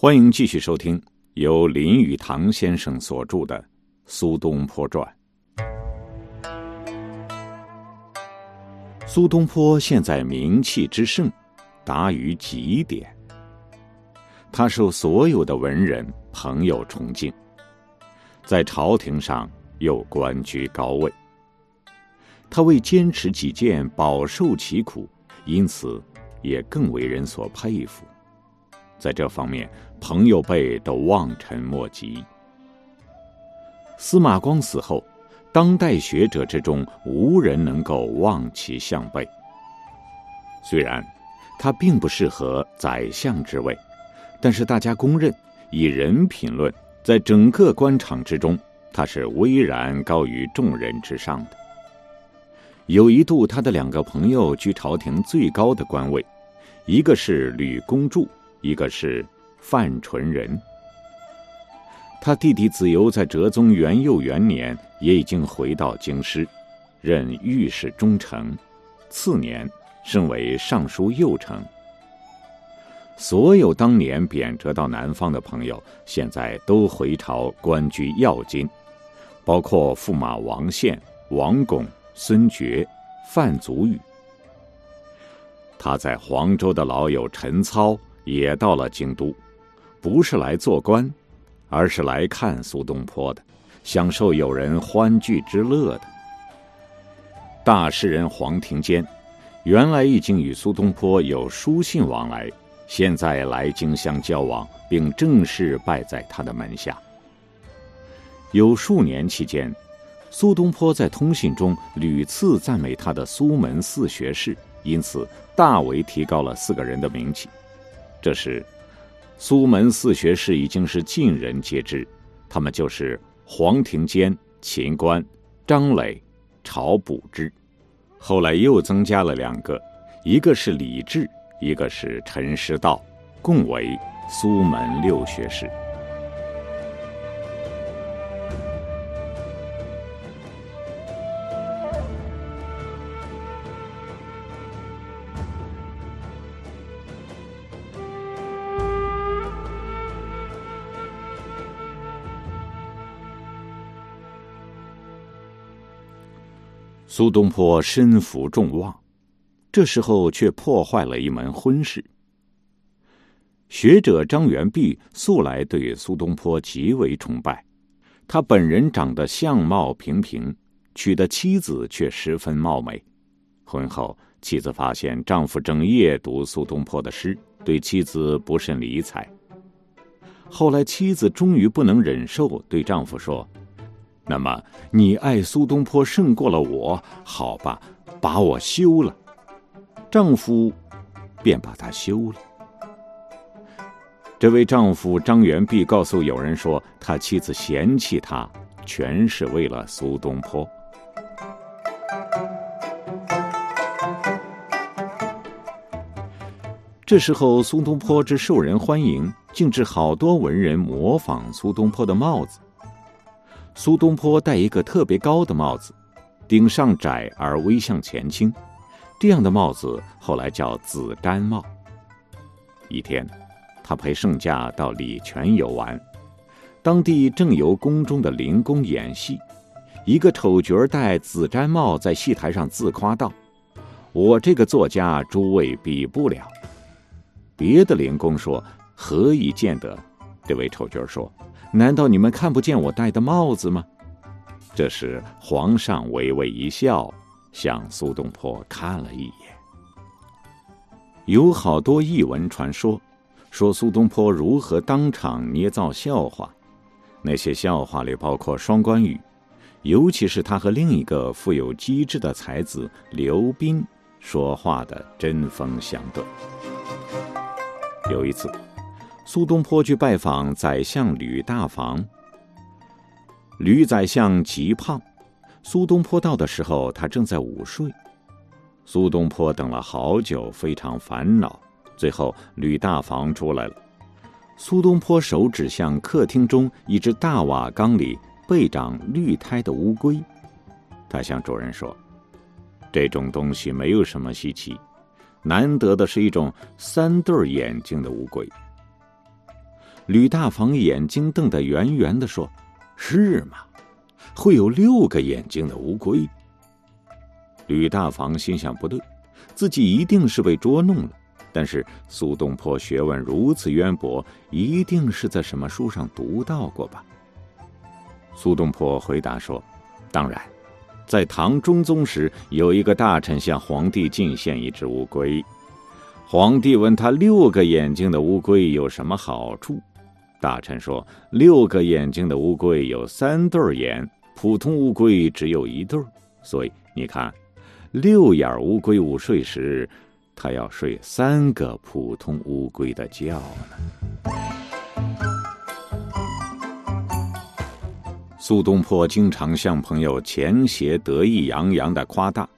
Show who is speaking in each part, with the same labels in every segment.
Speaker 1: 欢迎继续收听由林语堂先生所著的《苏东坡传》。苏东坡现在名气之盛，达于极点。他受所有的文人朋友崇敬，在朝廷上又官居高位。他为坚持己见，饱受其苦，因此也更为人所佩服。在这方面，朋友辈都望尘莫及。司马光死后，当代学者之中无人能够望其项背。虽然他并不适合宰相之位，但是大家公认，以人品论，在整个官场之中，他是巍然高于众人之上的。有一度，他的两个朋友居朝廷最高的官位，一个是吕公著，一个是范纯仁。他弟弟子由在哲宗元佑元年也已经回到京师，任御史中丞，次年升为尚书右丞。所有当年贬谪到南方的朋友，现在都回朝官居要津，包括驸马王宪、王巩。孙觉、范祖禹，他在黄州的老友陈操也到了京都，不是来做官，而是来看苏东坡的，享受友人欢聚之乐的。大诗人黄庭坚，原来已经与苏东坡有书信往来，现在来京相交往，并正式拜在他的门下。有数年期间。苏东坡在通信中屡次赞美他的苏门四学士，因此大为提高了四个人的名气。这时，苏门四学士已经是尽人皆知，他们就是黄庭坚、秦观、张磊、晁补之。后来又增加了两个，一个是李治，一个是陈师道，共为苏门六学士。苏东坡身负众望，这时候却破坏了一门婚事。学者张元弼素来对苏东坡极为崇拜，他本人长得相貌平平，娶的妻子却十分貌美。婚后，妻子发现丈夫整夜读苏东坡的诗，对妻子不甚理睬。后来，妻子终于不能忍受，对丈夫说。那么你爱苏东坡胜过了我，好吧，把我休了。丈夫便把她休了。这位丈夫张元弼告诉友人说，他妻子嫌弃他，全是为了苏东坡。这时候，苏东坡之受人欢迎，竟致好多文人模仿苏东坡的帽子。苏东坡戴一个特别高的帽子，顶上窄而微向前倾，这样的帽子后来叫紫毡帽。一天，他陪圣驾到礼泉游玩，当地正由宫中的灵宫演戏，一个丑角戴紫毡帽在戏台上自夸道：“我这个作家诸位比不了。”别的灵宫说：“何以见得？”这位丑角说。难道你们看不见我戴的帽子吗？这时，皇上微微一笑，向苏东坡看了一眼。有好多译文传说，说苏东坡如何当场捏造笑话。那些笑话里包括双关语，尤其是他和另一个富有机智的才子刘斌说话的针锋相对。有一次。苏东坡去拜访宰相吕大房。吕宰相极胖，苏东坡到的时候，他正在午睡。苏东坡等了好久，非常烦恼。最后，吕大房出来了。苏东坡手指向客厅中一只大瓦缸里背长绿苔的乌龟，他向主人说：“这种东西没有什么稀奇，难得的是一种三对眼睛的乌龟。”吕大房眼睛瞪得圆圆的说：“是吗？会有六个眼睛的乌龟？”吕大房心想不对，自己一定是被捉弄了。但是苏东坡学问如此渊博，一定是在什么书上读到过吧？苏东坡回答说：“当然。”在唐中宗时，有一个大臣向皇帝进献一只乌龟。皇帝问他：“六个眼睛的乌龟有什么好处？”大臣说：“六个眼睛的乌龟有三对眼，普通乌龟只有一对，所以你看，六眼乌龟午睡时，它要睡三个普通乌龟的觉呢。”苏东坡经常向朋友钱协得意洋洋的夸大，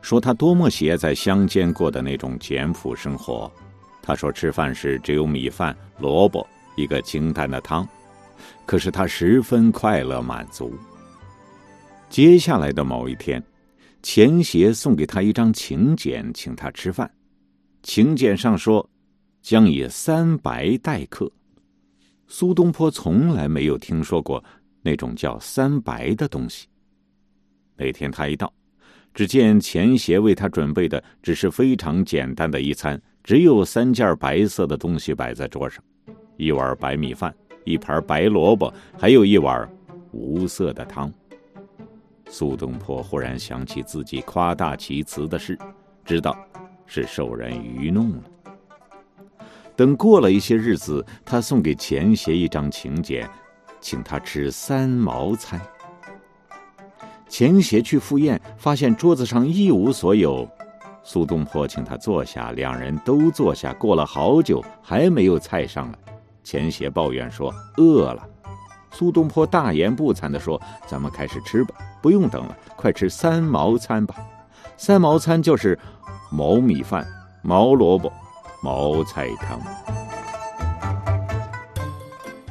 Speaker 1: 说他多么喜爱在乡间过的那种简朴生活。他说吃饭时只有米饭、萝卜，一个清淡的汤，可是他十分快乐满足。接下来的某一天，钱协送给他一张请柬，请他吃饭。请柬上说，将以三白待客。苏东坡从来没有听说过。那种叫三白的东西。那天他一到，只见钱协为他准备的只是非常简单的一餐，只有三件白色的东西摆在桌上：一碗白米饭，一盘白萝卜，还有一碗无色的汤。苏东坡忽然想起自己夸大其词的事，知道是受人愚弄了。等过了一些日子，他送给钱协一张请柬。请他吃三毛餐。钱协去赴宴，发现桌子上一无所有。苏东坡请他坐下，两人都坐下。过了好久，还没有菜上来。钱协抱怨说：“饿了。”苏东坡大言不惭的说：“咱们开始吃吧，不用等了，快吃三毛餐吧。三毛餐就是毛米饭、毛萝卜、毛菜汤。”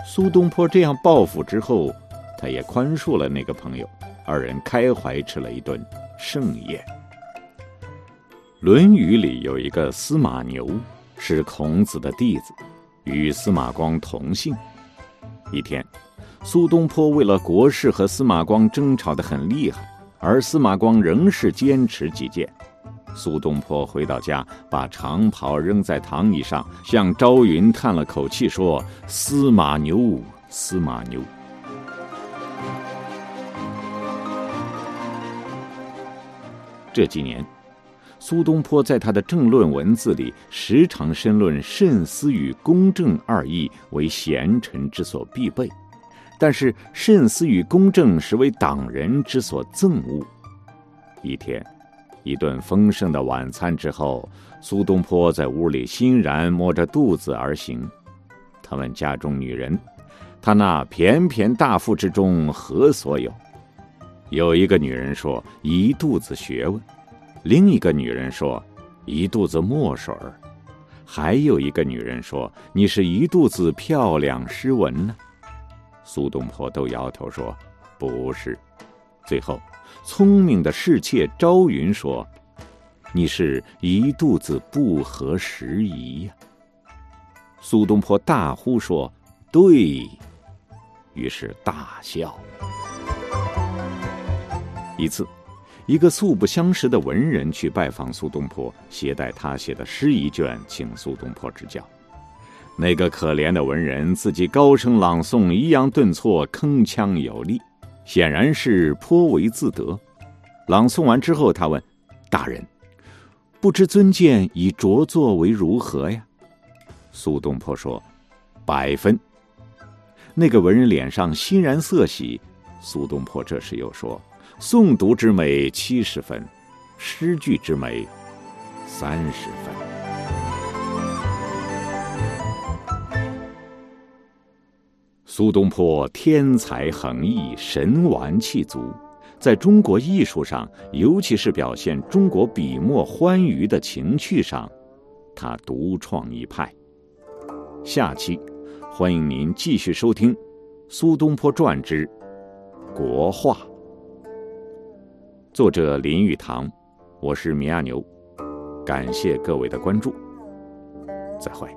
Speaker 1: 苏东坡这样报复之后，他也宽恕了那个朋友，二人开怀吃了一顿盛宴。《论语》里有一个司马牛，是孔子的弟子，与司马光同姓。一天，苏东坡为了国事和司马光争吵得很厉害，而司马光仍是坚持己见。苏东坡回到家，把长袍扔在躺椅上，向朝云叹了口气，说：“司马牛，司马牛。”这几年，苏东坡在他的政论文字里，时常申论慎思与公正二义为贤臣之所必备，但是慎思与公正实为党人之所憎恶。一天。一顿丰盛的晚餐之后，苏东坡在屋里欣然摸着肚子而行。他问家中女人：“他那翩翩大腹之中何所有？”有一个女人说：“一肚子学问。”另一个女人说：“一肚子墨水儿。”还有一个女人说：“你是一肚子漂亮诗文呢。”苏东坡都摇头说：“不是。”最后。聪明的侍妾朝云说：“你是一肚子不合时宜呀。”苏东坡大呼说：“对！”于是大笑。一次，一个素不相识的文人去拜访苏东坡，携带他写的诗一卷，请苏东坡指教。那个可怜的文人自己高声朗诵，抑扬顿挫，铿锵有力。显然是颇为自得。朗诵完之后，他问：“大人，不知尊见以着作为如何呀？”苏东坡说：“百分。”那个文人脸上欣然色喜。苏东坡这时又说：“诵读之美七十分，诗句之美三十分。”苏东坡天才横溢，神完气足，在中国艺术上，尤其是表现中国笔墨欢愉的情趣上，他独创一派。下期，欢迎您继续收听《苏东坡传之国画》，作者林语堂，我是米亚牛，感谢各位的关注，再会。